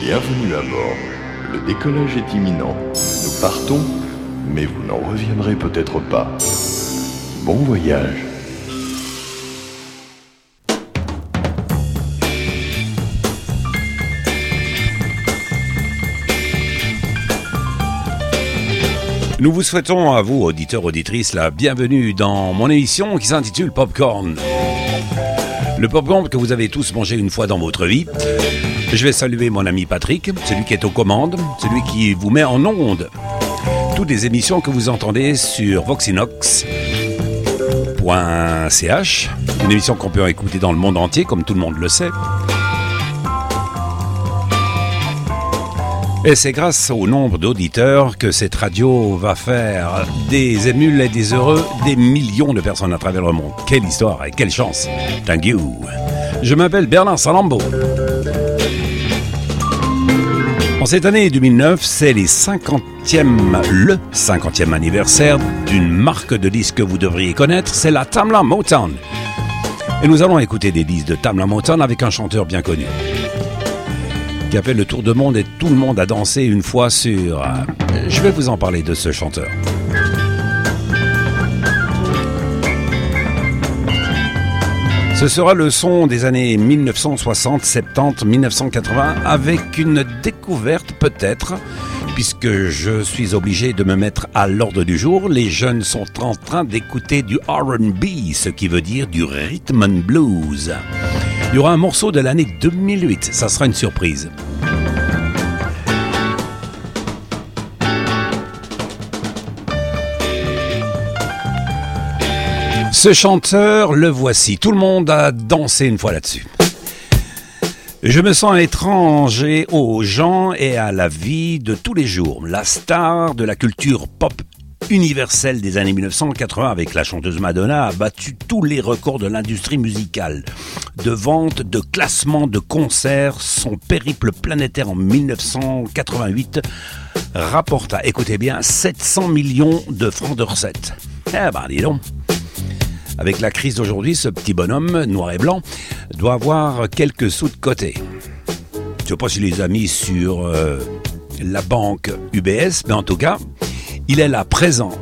Bienvenue à bord. Le décollage est imminent. Nous partons, mais vous n'en reviendrez peut-être pas. Bon voyage. Nous vous souhaitons à vous, auditeurs, auditrices, la bienvenue dans mon émission qui s'intitule Popcorn. Le popcorn que vous avez tous mangé une fois dans votre vie. Je vais saluer mon ami Patrick, celui qui est aux commandes, celui qui vous met en onde. Toutes les émissions que vous entendez sur voxinox.ch, une émission qu'on peut écouter dans le monde entier, comme tout le monde le sait. Et c'est grâce au nombre d'auditeurs que cette radio va faire des émules et des heureux des millions de personnes à travers le monde. Quelle histoire et quelle chance. Thank you. Je m'appelle Bernard Salambo. En cette année 2009, c'est les 50e, le 50e anniversaire d'une marque de disques que vous devriez connaître, c'est la Tamla Motown. Et nous allons écouter des disques de Tamla Motown avec un chanteur bien connu qui a fait le tour de monde et tout le monde a dansé une fois sur... Euh, je vais vous en parler de ce chanteur. Ce sera le son des années 1960, 70, 1980 avec une découverte peut-être puisque je suis obligé de me mettre à l'ordre du jour. Les jeunes sont en train d'écouter du RB, ce qui veut dire du rhythm and blues. Il y aura un morceau de l'année 2008, ça sera une surprise. Ce chanteur, le voici. Tout le monde a dansé une fois là-dessus. Je me sens étranger aux gens et à la vie de tous les jours. La star de la culture pop universelle des années 1980 avec la chanteuse Madonna a battu tous les records de l'industrie musicale. De vente, de classement, de concerts, son périple planétaire en 1988 rapporta, écoutez bien, 700 millions de francs de recettes. Eh ben, dis donc. Avec la crise d'aujourd'hui, ce petit bonhomme, noir et blanc, doit avoir quelques sous de côté. Je ne sais pas si les amis sur euh, la banque UBS, mais en tout cas, il est là présent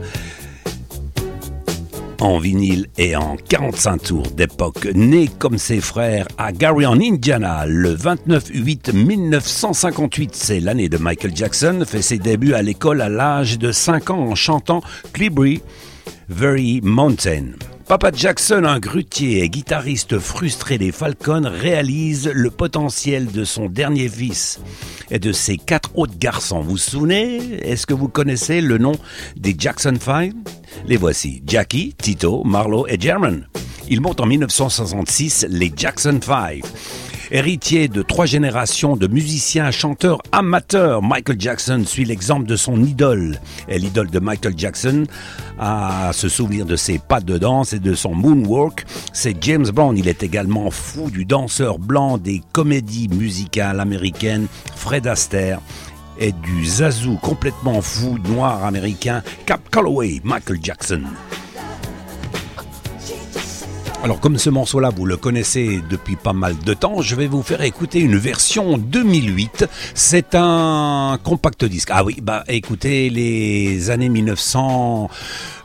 en vinyle et en 45 tours d'époque, né comme ses frères à Gary en Indiana le 29-8-1958. C'est l'année de Michael Jackson, fait ses débuts à l'école à l'âge de 5 ans en chantant Clibri Very Mountain. Papa Jackson, un grutier et guitariste frustré des Falcons, réalise le potentiel de son dernier fils et de ses quatre autres garçons. Vous vous souvenez? Est-ce que vous connaissez le nom des Jackson Five? Les voici Jackie, Tito, Marlo et German. Ils montent en 1966 les Jackson Five. Héritier de trois générations de musiciens, chanteurs amateurs, Michael Jackson suit l'exemple de son idole. Et l'idole de Michael Jackson, à se souvenir de ses pas de danse et de son moonwalk, c'est James Brown. Il est également fou du danseur blanc des comédies musicales américaines, Fred Astaire et du zazou complètement fou noir américain Cap Calloway, Michael Jackson. Alors comme ce morceau-là, vous le connaissez depuis pas mal de temps, je vais vous faire écouter une version 2008. C'est un compact disque. Ah oui, bah écoutez, les années 1980,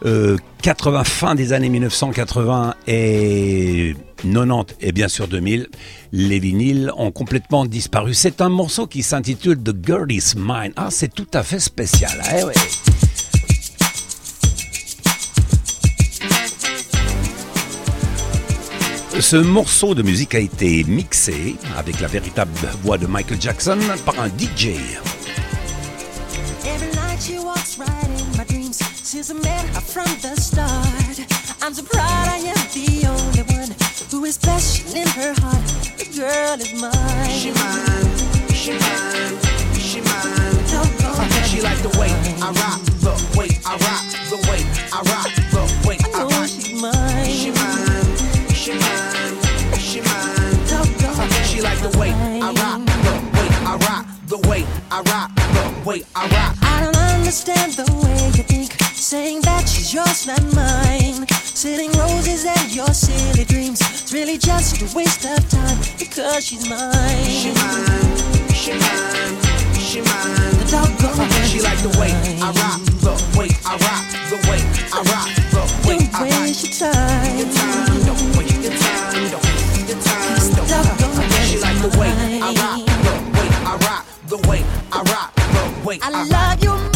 euh, fin des années 1980 et 90 et bien sûr 2000, les vinyles ont complètement disparu. C'est un morceau qui s'intitule The Girl Is Mine. Ah, c'est tout à fait spécial. Eh. Ce morceau de musique a été mixé avec la véritable voix de Michael Jackson par un DJ. She like the way I rock, the way I rock, the way I rock, the way I rock. I don't understand the way you think, saying that she's yours, not mine. Sitting roses and your silly dreams, it's really just a waste of time because she's mine. She mine, she mine, she mine. The dog doggone she like the way I rock, the way I rock, the way I rock, the way don't I rock. Don't waste your time. Don't waste your time. Don't waste your time. Don't waste your time. Don't waste. She like the way. I rock, the way I I rock. love you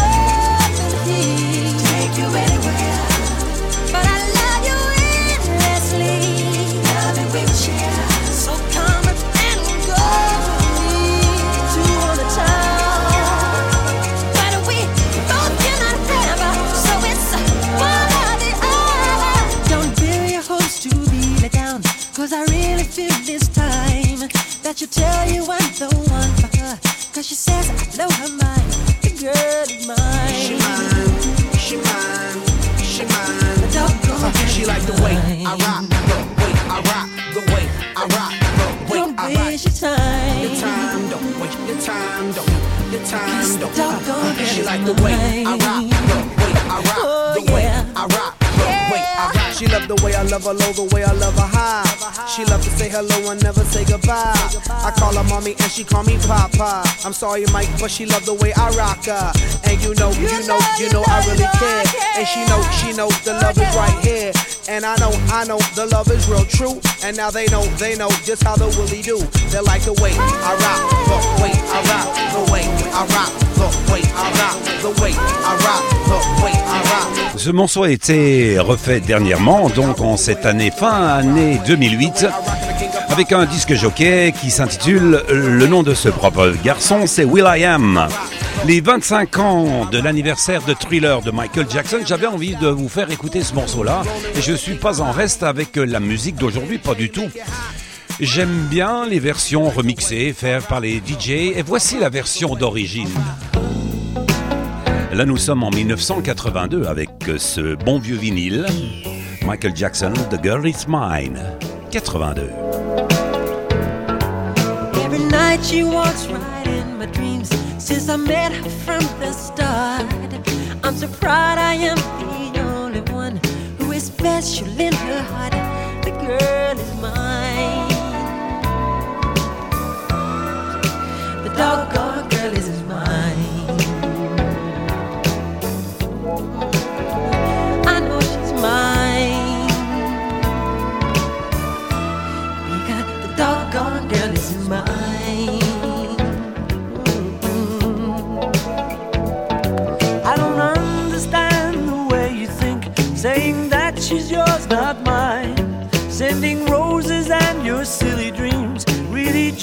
her low, the way I love her high. She love to say hello and never say goodbye. I call her mommy and she call me papa. I'm sorry, Mike, but she love the way I rock her. And you know, you know, you know, I really care. And she know, she know the love is right here. And I know, I know the love is real true. And now they know, they know just how the Willie do. They like the way I rock, the way I rock, the way I rock, the way I rock, the way I rock, the way I rock. Ce morceau a été refait dernièrement, donc en cette année, fin année 2008, avec un disque jockey qui s'intitule Le nom de ce propre garçon, c'est Will I Am. Les 25 ans de l'anniversaire de Thriller de Michael Jackson, j'avais envie de vous faire écouter ce morceau-là, et je suis pas en reste avec la musique d'aujourd'hui, pas du tout. J'aime bien les versions remixées, faites par les DJ, et voici la version d'origine. Là, nous sommes en 1982 avec ce bon vieux vinyle. Michael Jackson, The Girl Is Mine. 82. Every night she walks right in my dreams since I met her from the start. I'm so proud I am the only one who is special in her heart. The girl is mine. The doggone girl is mine.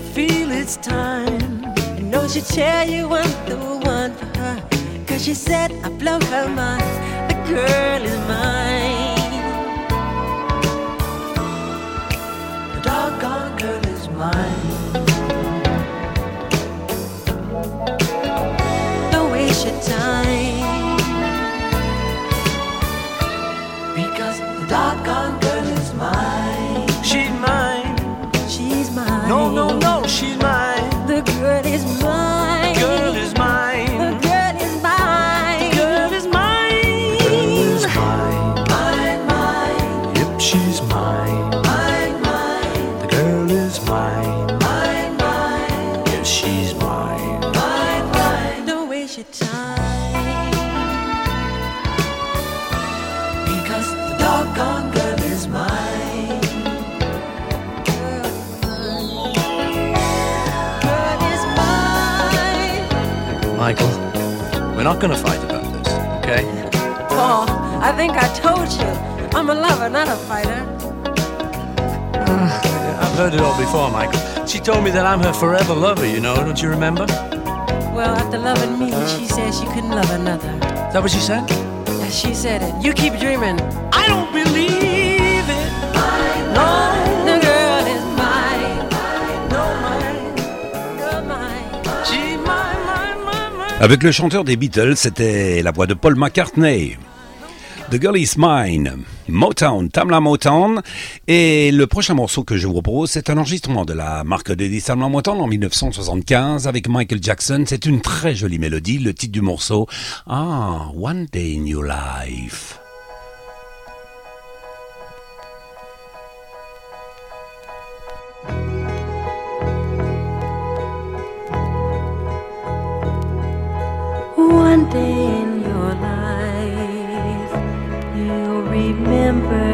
Feel it's time. I know she tell you I'm the one for her. Cause she said I blow her mind. The girl is mine. Your time. Because the doggone girl is mine. Girl is mine. Michael, we're not going to fight about this, okay? okay? Paul, I think I told you. I'm a lover, not a fighter. I've heard it all before, Michael. She told me that I'm her forever lover, you know, don't you remember? Well, after loving me, she said she couldn't love another. Is that what she said? Yeah, She said it. You keep dreaming. I don't believe it. No, the girl is mine. No, mine. You're mine. She mine, mine, mine, mine. Avec le chanteur des Beatles, c'était la voix de Paul McCartney. The Girl Is Mine, Motown, Tamla Motown. Et le prochain morceau que je vous propose, c'est un enregistrement de la marque de Tamla Motown en 1975 avec Michael Jackson. C'est une très jolie mélodie. Le titre du morceau, Ah, One Day in Your Life. One day temper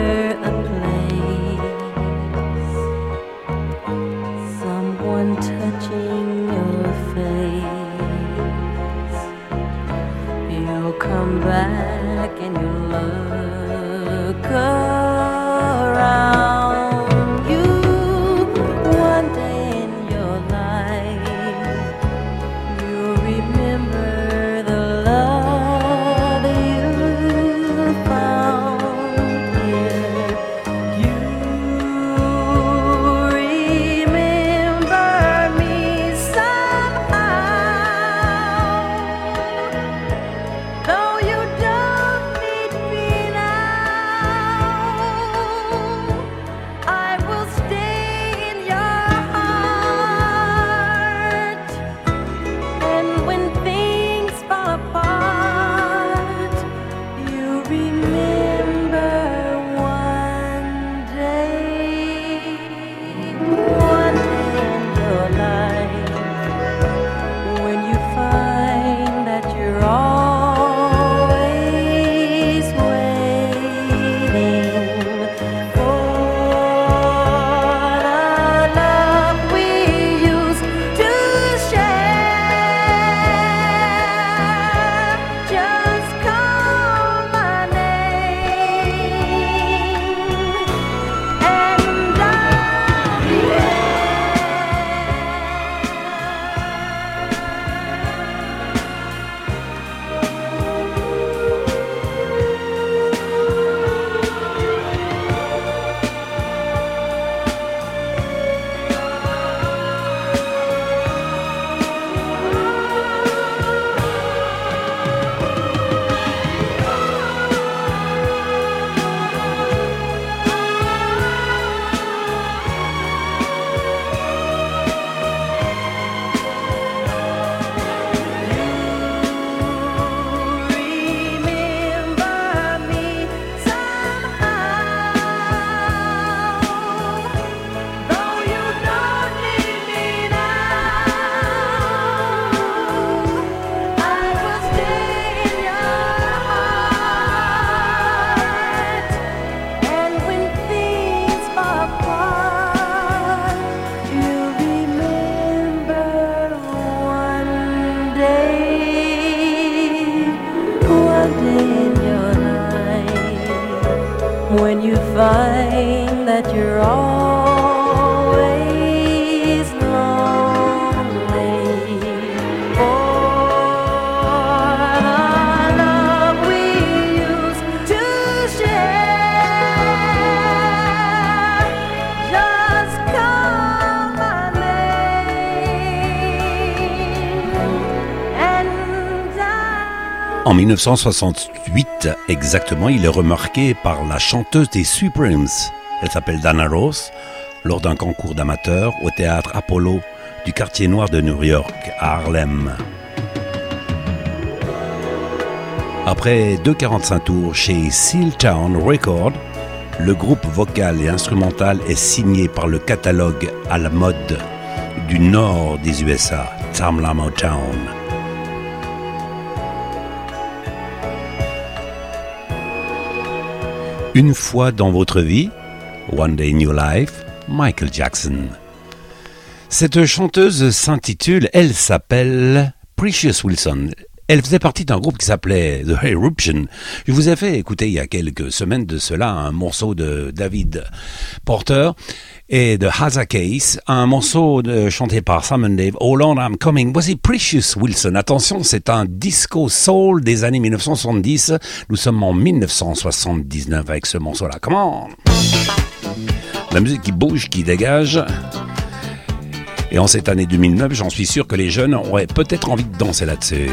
En 1968, exactement, il est remarqué par la chanteuse des Supremes. Elle s'appelle Dana Rose, lors d'un concours d'amateurs au théâtre Apollo du quartier noir de New York, à Harlem. Après deux 45 tours chez Sealtown Records, le groupe vocal et instrumental est signé par le catalogue à la mode du nord des USA, Tamla Motown. Une fois dans votre vie, One Day in Your Life, Michael Jackson. Cette chanteuse s'intitule, elle s'appelle Precious Wilson. Elle faisait partie d'un groupe qui s'appelait The Eruption. Je vous ai fait écouter il y a quelques semaines de cela un morceau de David Porter et de Haza Case, un morceau chanté par Simon Dave, Oh Lord I'm Coming. Voici Precious Wilson. Attention, c'est un disco soul des années 1970. Nous sommes en 1979 avec ce morceau-là. Comment La musique qui bouge, qui dégage. Et en cette année 2009, j'en suis sûr que les jeunes auraient peut-être envie de danser là-dessus.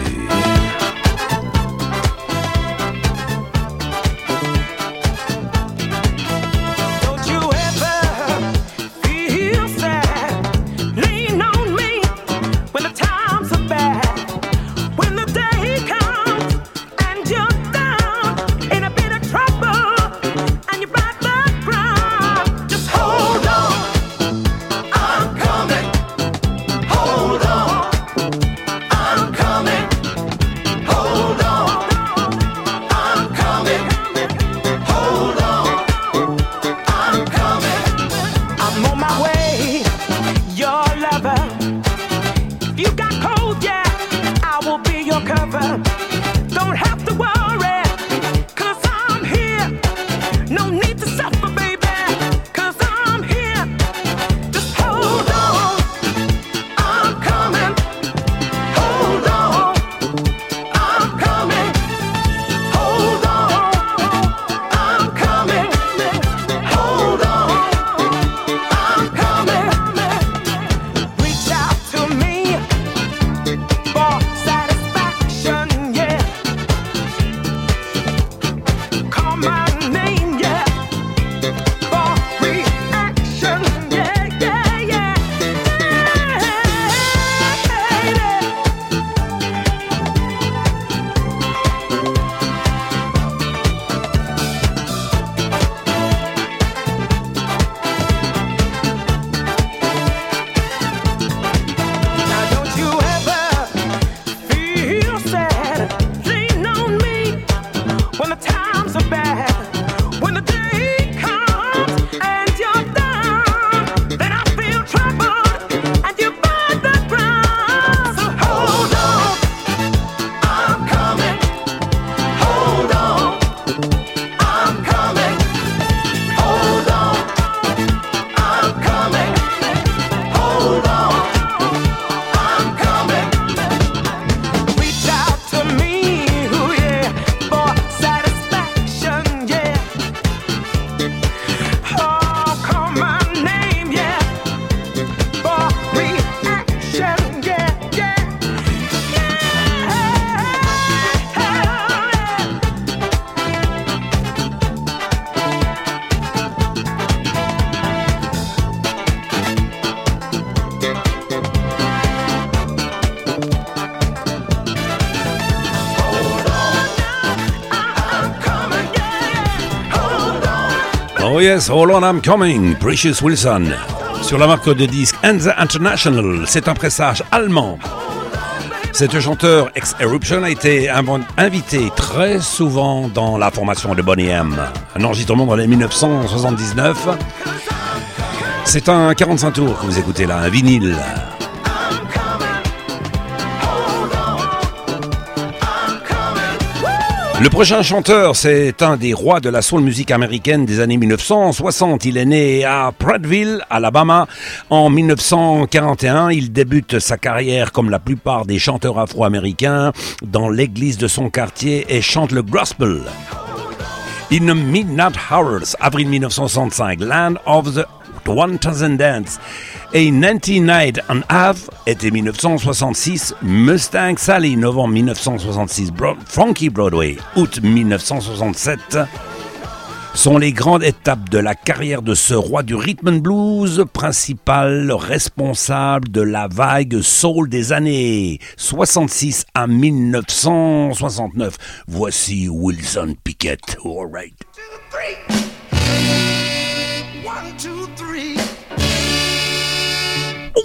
Yes, Hold on, I'm coming, Precious Wilson. Sur la marque de disque Enza International, c'est un pressage allemand. Cette chanteur ex-Eruption a été inv- invitée très souvent dans la formation de Bonnie M. Un enregistrement dans les 1979. C'est un 45 tours que vous écoutez là, un vinyle. Le prochain chanteur, c'est un des rois de la soul musique américaine des années 1960. Il est né à Prattville, Alabama, en 1941. Il débute sa carrière comme la plupart des chanteurs afro-américains dans l'église de son quartier et chante le gospel. In the Midnight Hours, avril 1965, Land of the One Thousand Dance. Et 99 and Half, été 1966, Mustang Sally, novembre 1966, Bro- Frankie Broadway, août 1967, sont les grandes étapes de la carrière de ce roi du rhythm and blues, principal responsable de la vague soul des années 66 à 1969. Voici Wilson Pickett. All right.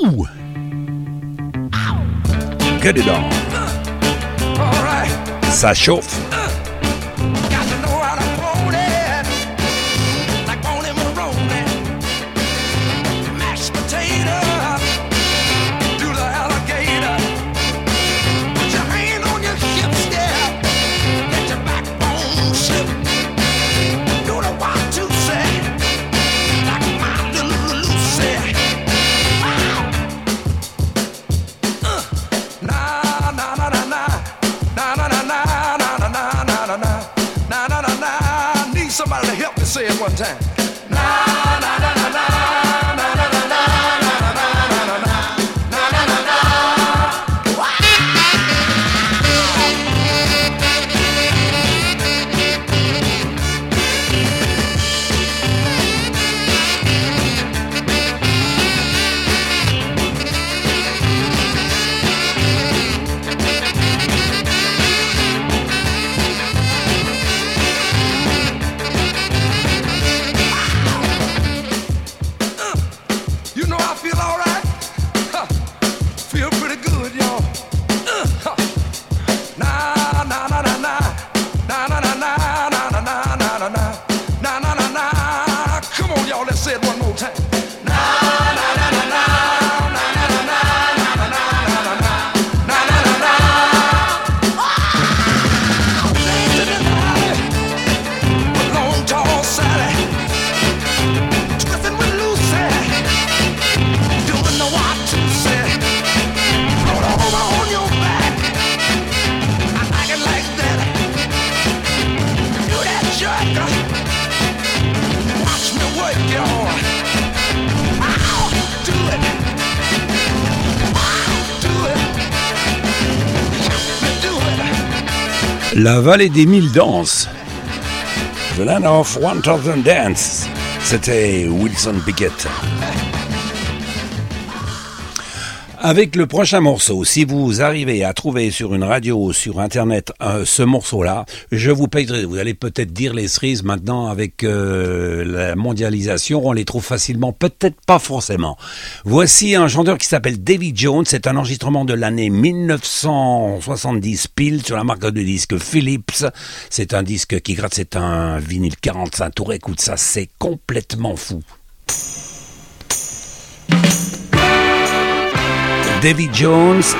Ouh! All right. Ça chauffe. Time. La vallée des mille danses. The Land of One Thousand Dance. C'était Wilson Pickett. Avec le prochain morceau, si vous arrivez à trouver sur une radio ou sur internet euh, ce morceau-là, je vous payerai. Vous allez peut-être dire les cerises maintenant avec euh, la mondialisation, on les trouve facilement, peut-être pas forcément. Voici un chanteur qui s'appelle David Jones. C'est un enregistrement de l'année 1970 pile sur la marque de disque Philips. C'est un disque qui gratte, c'est un vinyle 45 tours. Écoute ça, c'est complètement fou. Davy Jones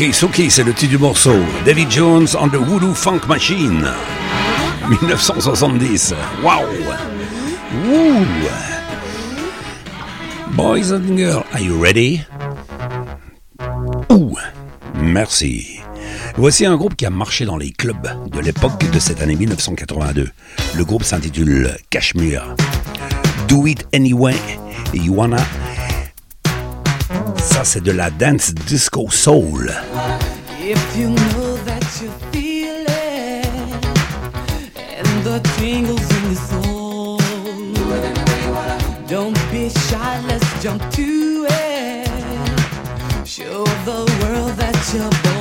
Suki Suki, c'est le titre du morceau. David Jones on the Voodoo Funk Machine. 1970. Wow! Woo! Boys and girls, are you ready? Ouh! Merci. Voici un groupe qui a marché dans les clubs de l'époque de cette année 1982. Le groupe s'intitule Cashmere. Do it anyway, you wanna. Ça, c'est de la dance disco soul. If you know that you feel it and the tingles in your soul, don't be shy, let's jump to it. Show the world that you're bold.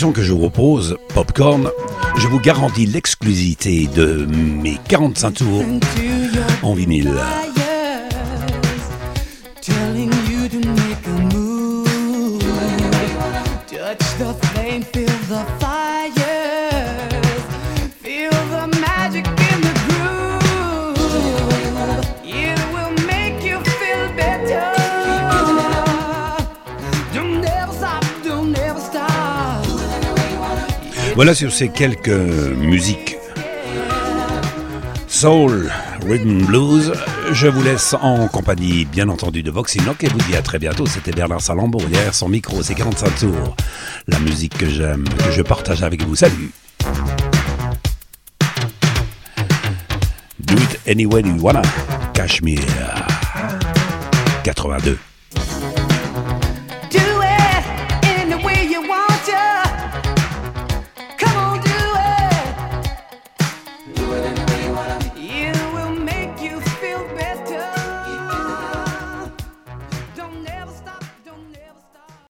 Que je vous propose, Popcorn, je vous garantis l'exclusivité de mes 45 tours en vinyle. Voilà sur ces quelques musiques soul, rhythm blues. Je vous laisse en compagnie, bien entendu, de Voxinock et vous dis à très bientôt. C'était Bernard Salambo derrière son micro, c'est 45 tours. La musique que j'aime, que je partage avec vous. Salut! Do it anyway you wanna. Cashmere 82.